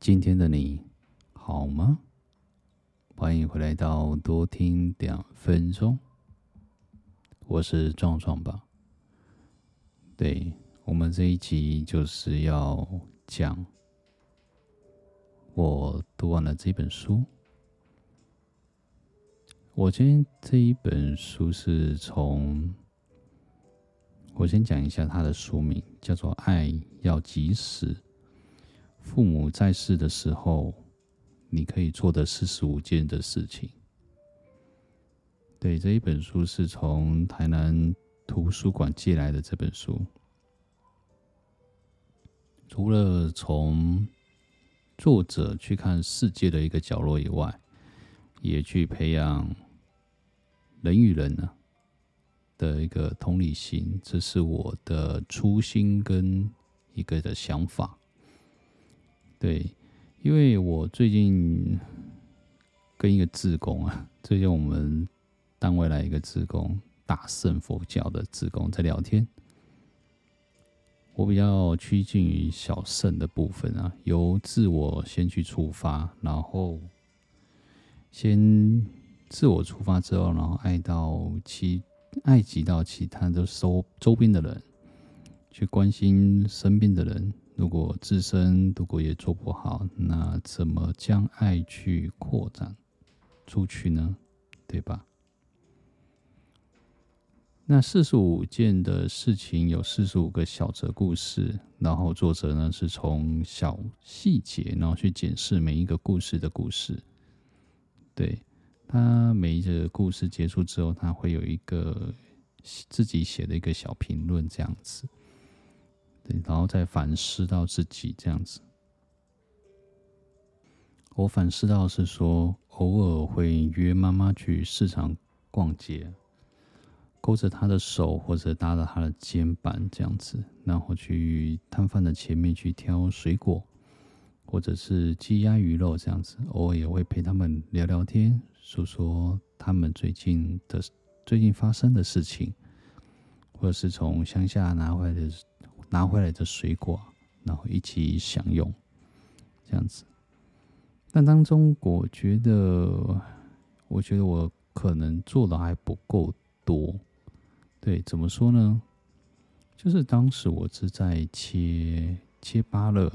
今天的你好吗？欢迎回来到多听两分钟，我是壮壮吧。对，我们这一集就是要讲我读完了这本书。我今天这一本书是从，我先讲一下它的书名，叫做《爱要及时》。父母在世的时候，你可以做的四十五件的事情。对，这一本书是从台南图书馆借来的这本书。除了从作者去看世界的一个角落以外，也去培养人与人呢的一个同理心，这是我的初心跟一个的想法。对，因为我最近跟一个志工啊，最近我们单位来一个志工，大乘佛教的志工在聊天。我比较趋近于小乘的部分啊，由自我先去出发，然后先自我出发之后，然后爱到其爱及到其他的周周边的人，去关心身边的人。如果自身如果也做不好，那怎么将爱去扩展出去呢？对吧？那四十五件的事情有四十五个小则故事，然后作者呢是从小细节，然后去检视每一个故事的故事。对，他每一个故事结束之后，他会有一个自己写的一个小评论，这样子。然后再反思到自己这样子。我反思到是说，偶尔会约妈妈去市场逛街，勾着她的手或者搭着她的肩膀这样子，然后去摊贩的前面去挑水果，或者是鸡鸭鱼肉这样子。偶尔也会陪他们聊聊天，说说他们最近的最近发生的事情，或者是从乡下拿回来的。拿回来的水果，然后一起享用，这样子。但当中，我觉得，我觉得我可能做的还不够多。对，怎么说呢？就是当时我是在切切芭乐，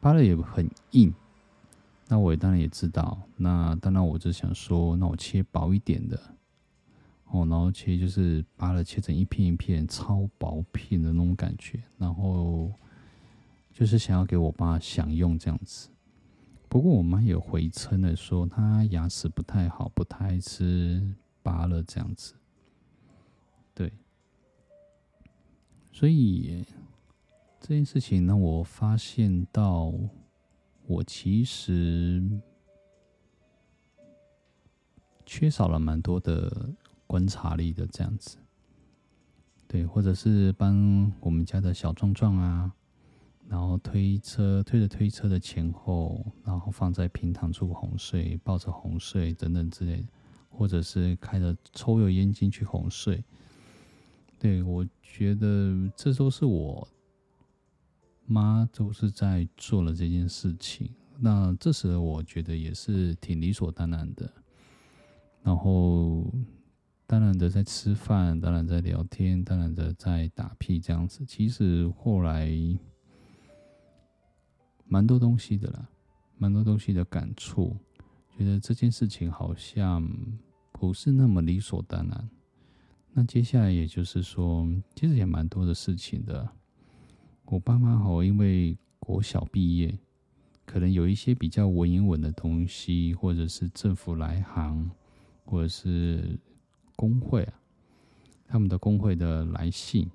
芭乐也很硬。那我当然也知道，那当然我就想说，那我切薄一点的。哦，然后切就是把它切成一片一片超薄片的那种感觉，然后就是想要给我爸享用这样子。不过我妈也回称了说，她牙齿不太好，不太爱吃芭乐这样子。对，所以这件事情让我发现到，我其实缺少了蛮多的。观察力的这样子，对，或者是帮我们家的小壮壮啊，然后推车推着推车的前后，然后放在平躺处哄睡，抱着哄睡等等之类的，或者是开着抽油烟机去哄睡。对，我觉得这都是我妈都是在做了这件事情，那这时我觉得也是挺理所当然的，然后。当然的，在吃饭，当然在聊天，当然的在打屁这样子。其实后来蛮多东西的啦，蛮多东西的感触，觉得这件事情好像不是那么理所当然。那接下来也就是说，其实也蛮多的事情的。我爸妈好，因为国小毕业，可能有一些比较文言文的东西，或者是政府来函，或者是。工会啊，他们的工会的来信，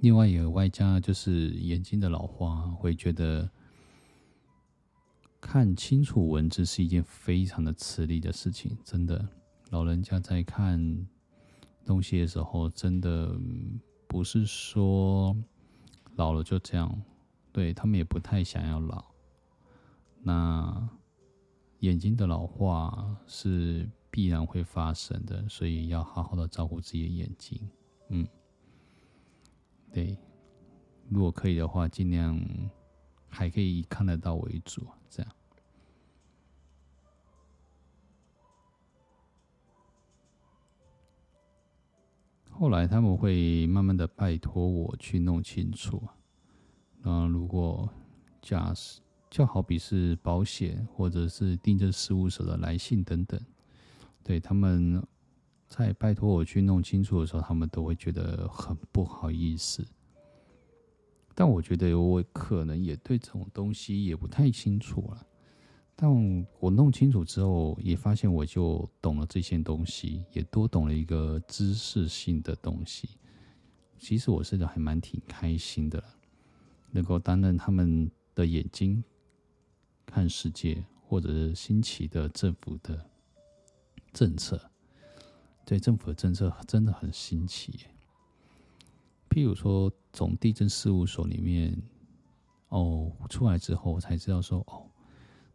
另外也有外加就是眼睛的老花，会觉得看清楚文字是一件非常的吃力的事情。真的，老人家在看东西的时候，真的不是说老了就这样，对，他们也不太想要老。那眼睛的老化是。必然会发生的，所以要好好的照顾自己的眼睛。嗯，对，如果可以的话，尽量还可以看得到为主，这样。后来他们会慢慢的拜托我去弄清楚。那如果假设就好比是保险或者是地政事务所的来信等等，对他们在拜托我去弄清楚的时候，他们都会觉得很不好意思。但我觉得我可能也对这种东西也不太清楚了。但我弄清楚之后，也发现我就懂了这些东西，也多懂了一个知识性的东西。其实我是还蛮挺开心的，能够担任他们的眼睛看世界，或者是新奇的政府的政策。对，政府的政策真的很新奇。譬如说，总地震事务所里面，哦，出来之后我才知道说，哦，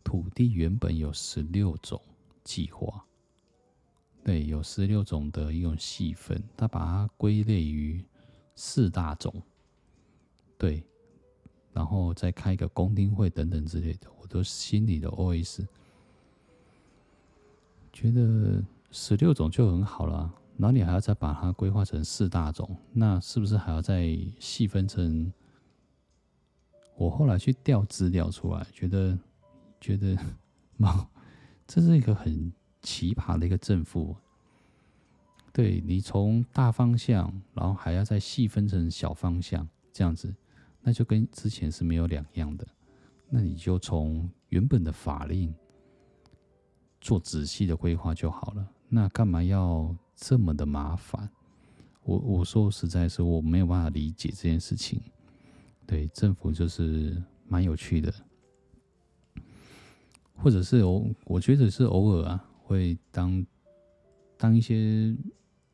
土地原本有十六种计划，对，有十六种的一种细分，它把它归类于四大种，对，然后再开一个公听会等等之类的，我都心里的 OS，觉得十六种就很好了。然后你还要再把它规划成四大种，那是不是还要再细分成？我后来去调资料出来，觉得觉得，妈，这是一个很奇葩的一个政府。对，你从大方向，然后还要再细分成小方向，这样子，那就跟之前是没有两样的。那你就从原本的法令做仔细的规划就好了。那干嘛要？这么的麻烦，我我说实在是我没有办法理解这件事情。对，政府就是蛮有趣的，或者是偶，我觉得是偶尔啊，会当当一些，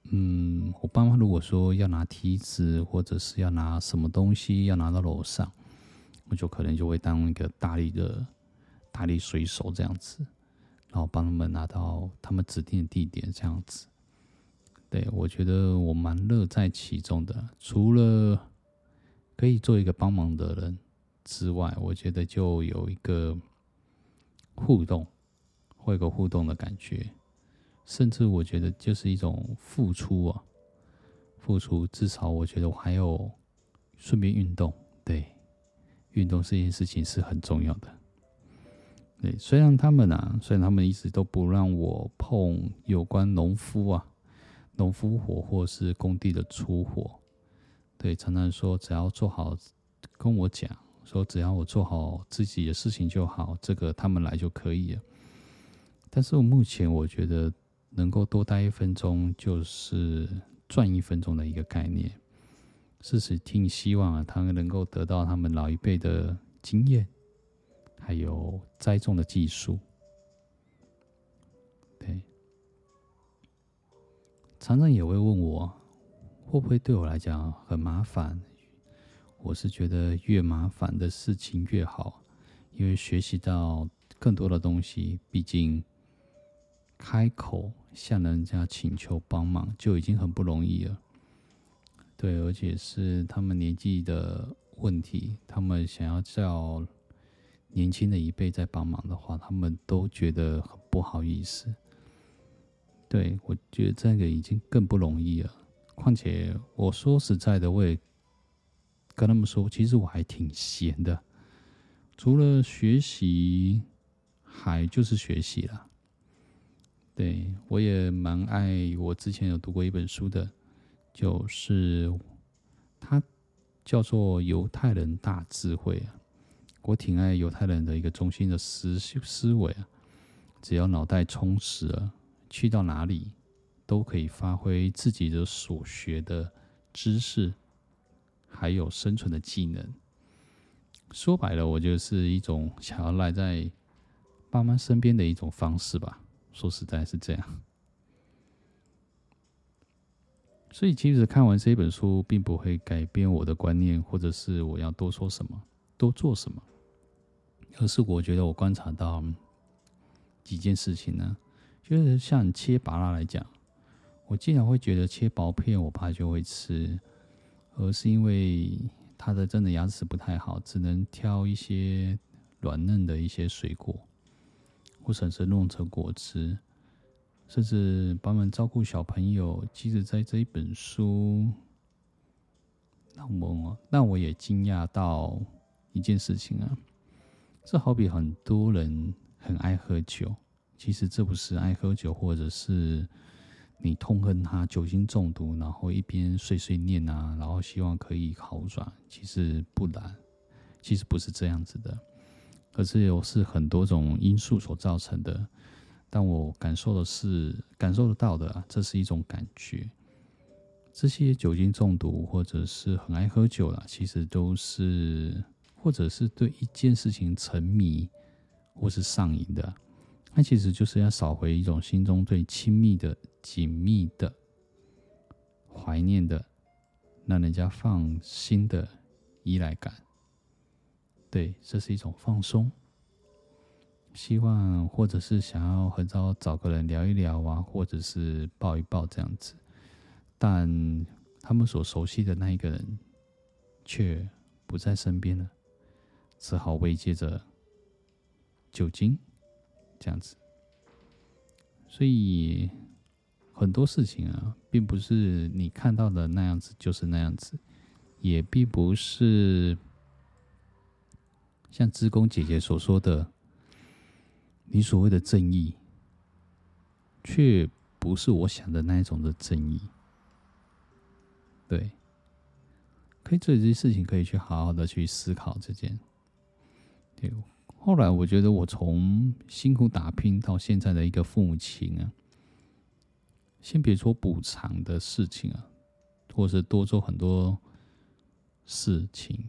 嗯，我爸妈如果说要拿梯子，或者是要拿什么东西要拿到楼上，我就可能就会当一个大力的大力水手这样子，然后帮他们拿到他们指定的地点这样子。对，我觉得我蛮乐在其中的。除了可以做一个帮忙的人之外，我觉得就有一个互动，会有个互动的感觉。甚至我觉得就是一种付出啊，付出。至少我觉得我还有顺便运动。对，运动这件事情是很重要的。对，虽然他们啊，虽然他们一直都不让我碰有关农夫啊。农夫活或是工地的粗活，对，常常说只要做好，跟我讲说只要我做好自己的事情就好，这个他们来就可以了。但是我目前我觉得能够多待一分钟就是赚一分钟的一个概念，是是挺希望啊，他们能够得到他们老一辈的经验，还有栽种的技术。对常常也会问我，会不会对我来讲很麻烦？我是觉得越麻烦的事情越好，因为学习到更多的东西。毕竟开口向人家请求帮忙就已经很不容易了。对，而且是他们年纪的问题，他们想要叫年轻的一辈在帮忙的话，他们都觉得很不好意思。对，我觉得这个已经更不容易了。况且我说实在的，我也跟他们说，其实我还挺闲的，除了学习，还就是学习了。对，我也蛮爱，我之前有读过一本书的，就是它叫做《犹太人大智慧》啊。我挺爱犹太人的一个中心的思思维啊，只要脑袋充实了。去到哪里都可以发挥自己的所学的知识，还有生存的技能。说白了，我就是一种想要赖在爸妈身边的一种方式吧。说实在，是这样。所以，其实看完这本书，并不会改变我的观念，或者是我要多说什么、多做什么，而是我觉得我观察到几件事情呢。就是像切芭拉来讲，我经常会觉得切薄片我爸就会吃，而是因为他的真的牙齿不太好，只能挑一些软嫩的一些水果，或者是弄成果汁，甚至帮忙照顾小朋友。即使在这一本书，让我让我也惊讶到一件事情啊，这好比很多人很爱喝酒，其实这不是爱喝酒，或者是。你痛恨他酒精中毒，然后一边碎碎念啊，然后希望可以好转。其实不然，其实不是这样子的，而是有是很多种因素所造成的。但我感受的是，感受得到的，这是一种感觉。这些酒精中毒或者是很爱喝酒啦，其实都是或者是对一件事情沉迷或是上瘾的。那其实就是要找回一种心中最亲密的、紧密的、怀念的、让人家放心的依赖感。对，这是一种放松。希望或者是想要很早找个人聊一聊啊，或者是抱一抱这样子，但他们所熟悉的那一个人却不在身边了，只好慰藉着酒精。这样子，所以很多事情啊，并不是你看到的那样子就是那样子，也并不是像志工姐姐所说的，你所谓的正义，却不是我想的那一种的正义。对，可以做这些事情，可以去好好的去思考这件，对。后来我觉得，我从辛苦打拼到现在的一个父母亲啊，先别说补偿的事情啊，或是多做很多事情，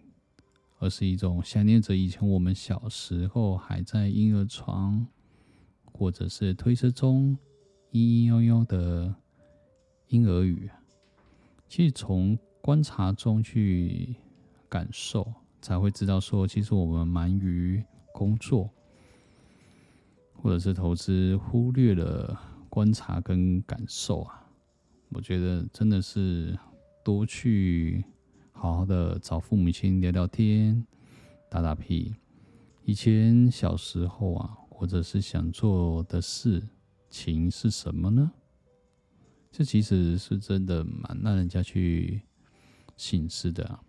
而是一种想念着以前我们小时候还在婴儿床或者是推车中嘤嘤悠悠的婴儿语，其实从观察中去感受，才会知道说，其实我们忙于。工作，或者是投资，忽略了观察跟感受啊！我觉得真的是多去好好的找父母亲聊聊天、打打屁。以前小时候啊，或者是想做的事情是什么呢？这其实是真的蛮让人家去醒思的啊。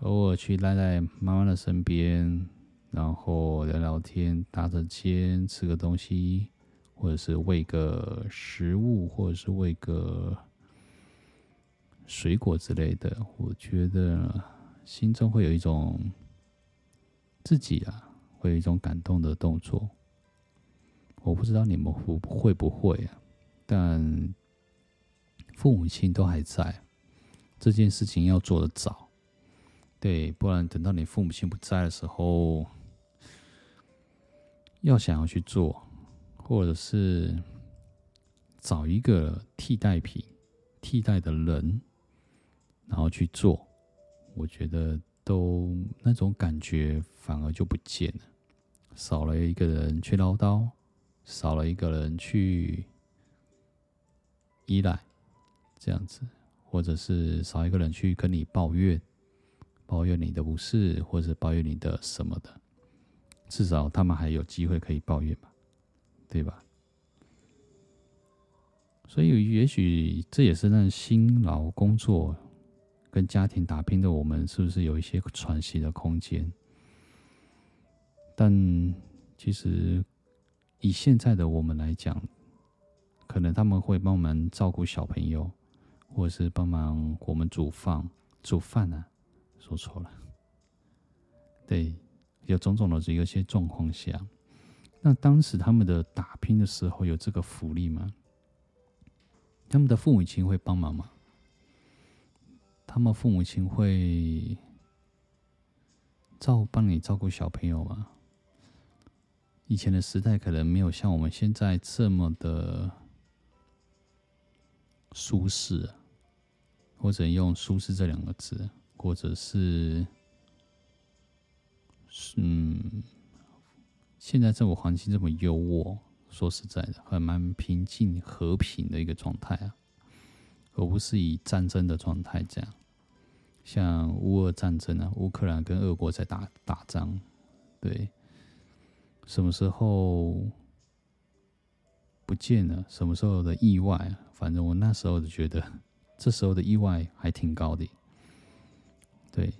偶尔去赖在妈妈的身边。然后聊聊天，搭着肩吃个东西，或者是喂个食物，或者是喂个水果之类的，我觉得心中会有一种自己啊，会有一种感动的动作。我不知道你们会会不会啊，但父母亲都还在，这件事情要做的早，对，不然等到你父母亲不在的时候。要想要去做，或者是找一个替代品、替代的人，然后去做，我觉得都那种感觉反而就不见了，少了一个人去唠叨，少了一个人去依赖，这样子，或者是少一个人去跟你抱怨，抱怨你的不是，或者抱怨你的什么的。至少他们还有机会可以抱怨吧，对吧？所以也许这也是让辛劳工作跟家庭打拼的我们，是不是有一些喘息的空间？但其实以现在的我们来讲，可能他们会帮我们照顾小朋友，或者是帮忙我们煮饭，煮饭呢？说错了，对。有种种的这些状况下，那当时他们的打拼的时候有这个福利吗？他们的父母亲会帮忙吗？他们父母亲会照帮你照顾小朋友吗？以前的时代可能没有像我们现在这么的舒适，或者用“舒适”这两个字，或者是。嗯，现在这个环境这么优渥，说实在的，还蛮平静和平的一个状态啊，而不是以战争的状态这样。像乌俄战争啊，乌克兰跟俄国在打打仗，对，什么时候不见了？什么时候的意外？反正我那时候就觉得，这时候的意外还挺高的，对，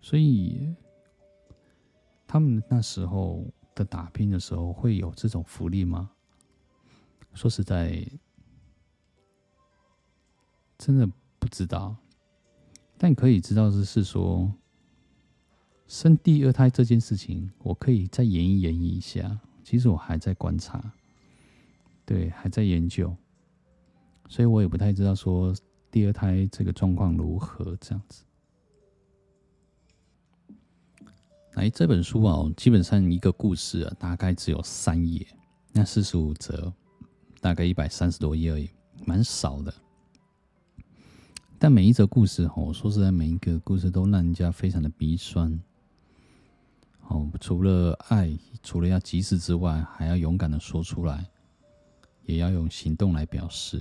所以他们那时候的打拼的时候会有这种福利吗？说实在。真的不知道，但可以知道的是说，生第二胎这件事情，我可以再研一研一下。其实我还在观察，对，还在研究，所以我也不太知道说第二胎这个状况如何这样子。来，这本书啊，基本上一个故事啊，大概只有三页，那四十五则，大概一百三十多页而已，蛮少的。但每一则故事，哦，说实在，每一个故事都让人家非常的鼻酸。哦，除了爱，除了要及时之外，还要勇敢的说出来，也要用行动来表示。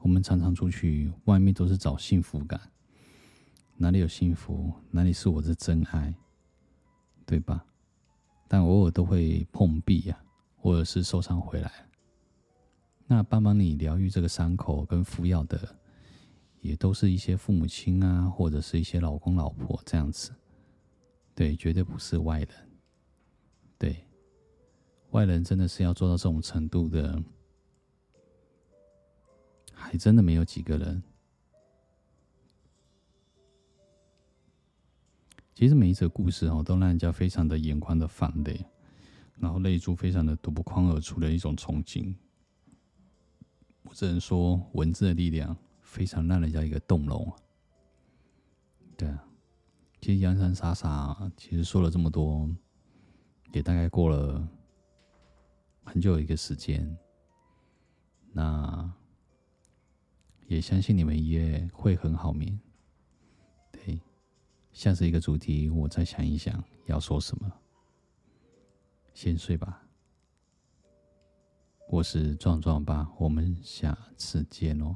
我们常常出去，外面都是找幸福感，哪里有幸福，哪里是我的真爱，对吧？但偶尔都会碰壁呀，或者是受伤回来。那帮帮你疗愈这个伤口跟服药的。也都是一些父母亲啊，或者是一些老公老婆这样子，对，绝对不是外人。对，外人真的是要做到这种程度的，还真的没有几个人。其实每一则故事哦，都让人家非常的眼眶的泛泪，然后泪珠非常的夺眶而出的一种憧憬。我只能说，文字的力量。非常让人家一个动容，对啊，其实洋洋洒洒，其实说了这么多，也大概过了很久一个时间，那也相信你们也会很好眠。对，下次一个主题，我再想一想要说什么，先睡吧。我是壮壮爸，我们下次见哦。